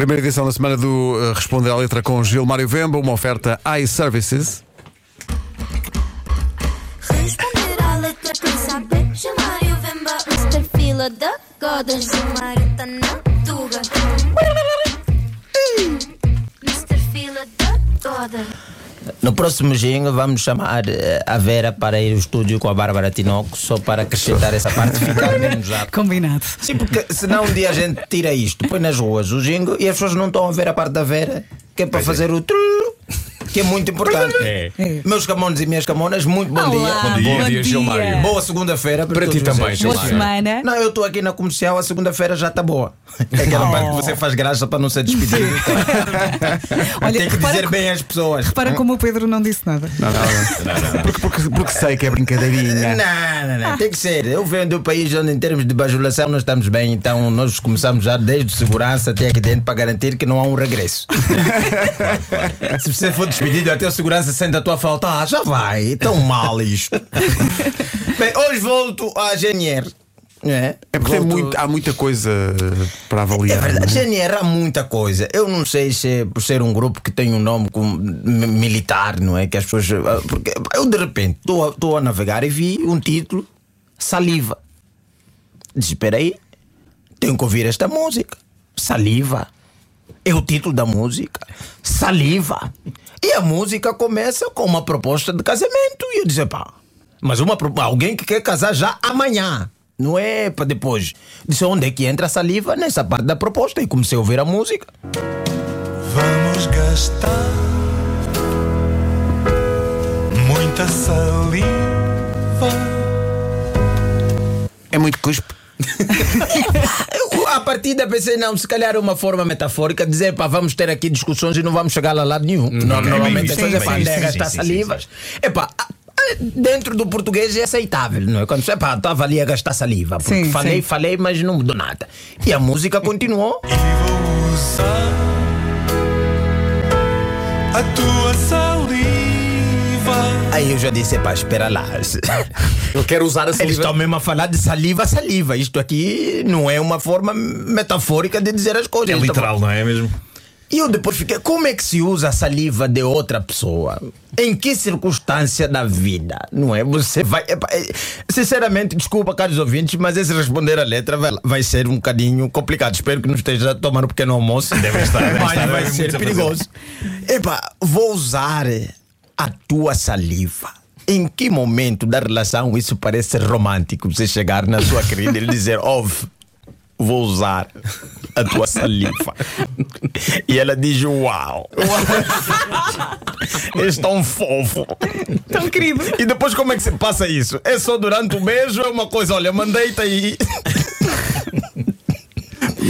Primeira edição da semana do uh, Responder à Letra com Gilmário Vemba, uma oferta iServices. Responder à letra quem saber Gilmário Vemba Mr. Fila da Goda Gilmário tá na tuga Mr. Fila da Goda No próximo jingle vamos chamar eh, a Vera para ir ao estúdio com a Bárbara Tinoco só para acrescentar essa parte e ficar menos rápido. Combinado. Sim, porque senão um dia a gente tira isto, põe nas ruas o jingle e as pessoas não estão a ver a parte da Vera, que é para fazer o trululu, que é muito importante. É. É. Meus camones e minhas camonas, muito bom dia. Olá, Bom dia, dia, Gilmário. Boa segunda-feira Para todos ti também, vocês. Boa Gilmário. semana. Não, eu estou aqui na comercial, a segunda-feira já está boa. É aquela Oh. parte que você faz graça para não ser despedido. Olha, Tem que repara dizer co- bem às pessoas. Repara como o Pedro não disse nada. Não, não, não. Porque, porque, porque sei que é brincadeirinha. Não, não, não, tem que ser. Eu venho do país onde, em termos de bajulação, nós estamos bem, então nós começamos já desde segurança até aqui dentro para garantir que não há um regresso. Se você for despedido, até o segurança sente a tua falta, ah, já vai, tão mal isto. bem, hoje volto à GNR. É, É porque Volto- muito- há muita coisa para É avaliar. verdade, é? GNR há muita coisa. Eu não sei se é por ser um grupo que tem um nome com, mi- militar, não é? Que as pessoas. ah, Porque eu de repente estou a navegar e vi um título: Saliva. Espera aí, tenho que ouvir esta música. Saliva. É o título da música. Saliva. E a música começa com uma proposta de casamento. E eu disse: pá, mas uma, alguém que quer casar já amanhã. Não é para depois. Disse onde é que entra a saliva? Nessa parte da proposta. E comecei a ouvir a música. Vamos gastar muita saliva. É muito cuspe. Partida pensei, não, se calhar é uma forma metafórica de dizer, pá, vamos ter aqui discussões e não vamos chegar a lado nenhum. No- Normalmente as sim, coisas pá, sim, é gastar salivas. Epá, dentro do português é aceitável, não é? Quando você, pá, estava ali a gastar saliva. Porque Sim, falei, sim. falei, mas não mudou nada. E a música continuou. E vou usar a tua saliva. Aí eu já disse, pá, espera lá. Ele quer usar a Eles saliva. estão mesmo a falar de saliva, saliva. Isto aqui não é uma forma metafórica de dizer as coisas. É Eles estavam- literal, não é mesmo? E eu depois fiquei, como é que se usa a saliva de outra pessoa? Em que circunstância da vida? Não é? Você vai. é- Sinceramente, desculpa, caros ouvintes, mas esse responder a letra vai, vai ser um bocadinho complicado. Espero que não esteja a tomar um pequeno almoço. Deve estar, deve mas estar, vai ser perigoso. Epá, vou usar a tua saliva. Em que momento da relação isso parece romântico? Você chegar na sua querida e lhe dizer, ouve vou usar a tua saliva. E ela diz: Uau! És tão fofo. Tão querido. E depois, como é que se passa isso? É só durante o beijo? É uma coisa, olha, mandei-te aí.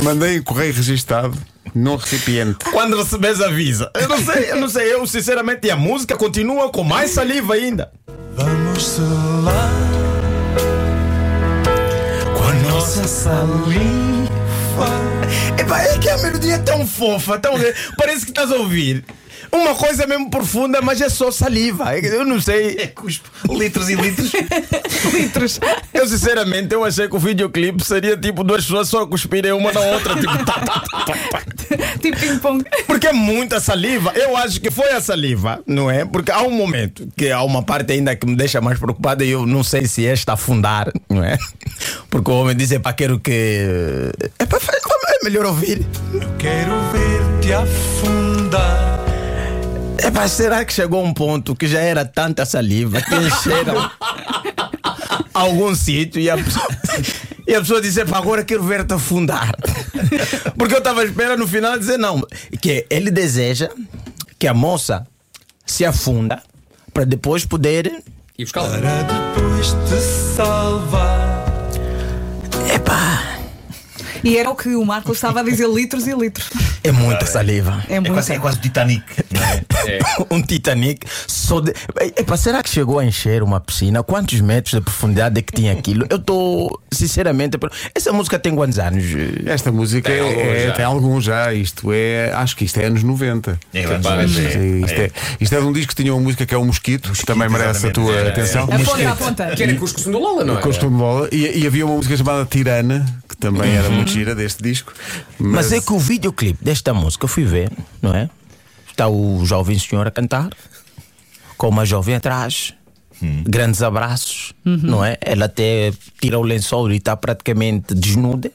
Mandei em correio registado num recipiente. Quando recebes, avisa. Eu não sei, eu não sei. Eu, sinceramente, e a música continua com mais saliva ainda. Vamos selar com a nossa saliva. Epá, é que a melodia é tão fofa, tão. Parece que estás a ouvir. Uma coisa mesmo profunda, mas é só saliva. Eu não sei. É cuspe. Litros e litros. Litros. Eu sinceramente eu achei que o videoclipe seria tipo duas pessoas só cuspirem uma na outra, tipo, tá, tá, tá, tá, tá. tipo ping-pong. Porque é muita saliva. Eu acho que foi a saliva, não é? Porque há um momento que há uma parte ainda que me deixa mais preocupada e eu não sei se esta afundar, não é? Porque o homem diz, pá, quero que. É, pá, é melhor ouvir. Eu quero ver-te afundar. É, pá, será que chegou um ponto que já era tanta saliva que encheram algum sítio e a pessoa, e a pessoa disse, agora quero ver-te afundar. Porque eu estava à espera no final dizer não, que ele deseja que a moça se afunda para depois poder. E buscar Para depois te salvar. Epá, E era o que o Marcos estava a dizer litros e litros. É muita saliva. É É muito. quase, é quase o Titanic. não é? É. um Titanic só de. Epá, será que chegou a encher uma piscina? Quantos metros de profundidade é que tinha aquilo? Eu estou, sinceramente. Essa música tem quantos anos? Esta música Tem alguns é, já. tem algum já. Isto é. Acho que isto é anos 90. É capaz, Isto é. é, isto, é, isto é de um disco que tinha uma música que é o Mosquito, que também merece a exatamente. tua É, é. atenção. Aponta, aponta. Que era com os costumes do Lola, não é? Costume bola. E, e havia uma música chamada Tirana, que também era muito gira deste disco. Mas é que o videoclipe desta música eu fui ver, não é? Está o jovem senhor a cantar, com uma jovem atrás, grandes abraços, não é? Ela até tira o lençol e está praticamente desnuda.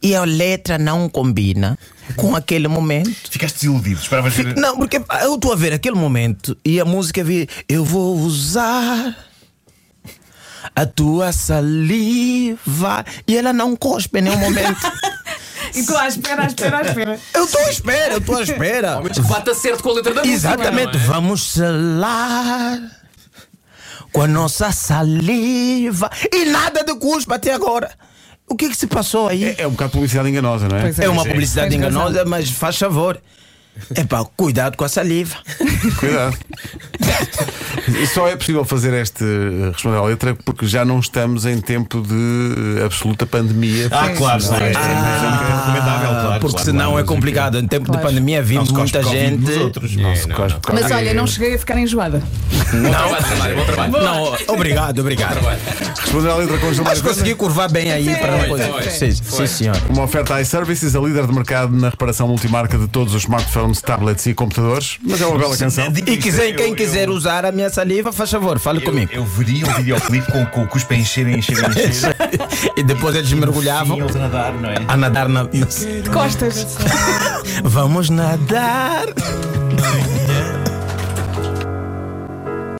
E a letra não combina com aquele momento. Ficaste desiludido, esperavas ver. Não, porque eu estou a ver aquele momento e a música vi, eu vou usar a tua saliva e ela não cospe em nenhum momento. E tu à espera, à espera, à espera. Eu estou à espera, eu estou à espera. Bata certo com a letra da música. Exatamente, é? vamos selar com a nossa saliva e nada de cuspa até agora. O que é que se passou aí? É, é um bocado publicidade enganosa, não é? Pois É uma publicidade enganosa, mas faz favor. É pá, cuidado com a saliva. Cuidado. E só é possível fazer este eh, responder à letra porque já não estamos em tempo de eh, absoluta pandemia. Ah, claro, não é, é, é recomendável, claro. Porque claro, senão claro, é complicado. Em tempo de pandemia Não vimos muita gente. outros. Não É, não, não. Mas olha, não cheguei a ficar enjoada. Mário, bom trabalho. Não, obrigado, obrigado. Responder à letra com Gilmar Mas consegui curvar bem aí para não foi, Sim, senhor. Uma oferta iServices, a líder de mercado na reparação multimarca de todos os smartphones, tablets e computadores. Mas é uma bela canção. Digo E quiser, quem eu- quiser usar a minha saliva, faz favor, fale Eu, comigo. eu veria um videoclipe com, com o cuspe a encher, encher, encher. E depois eles mergulhavam Sim, eles a nadar, não é? a nadar na. De costas. Vamos nadar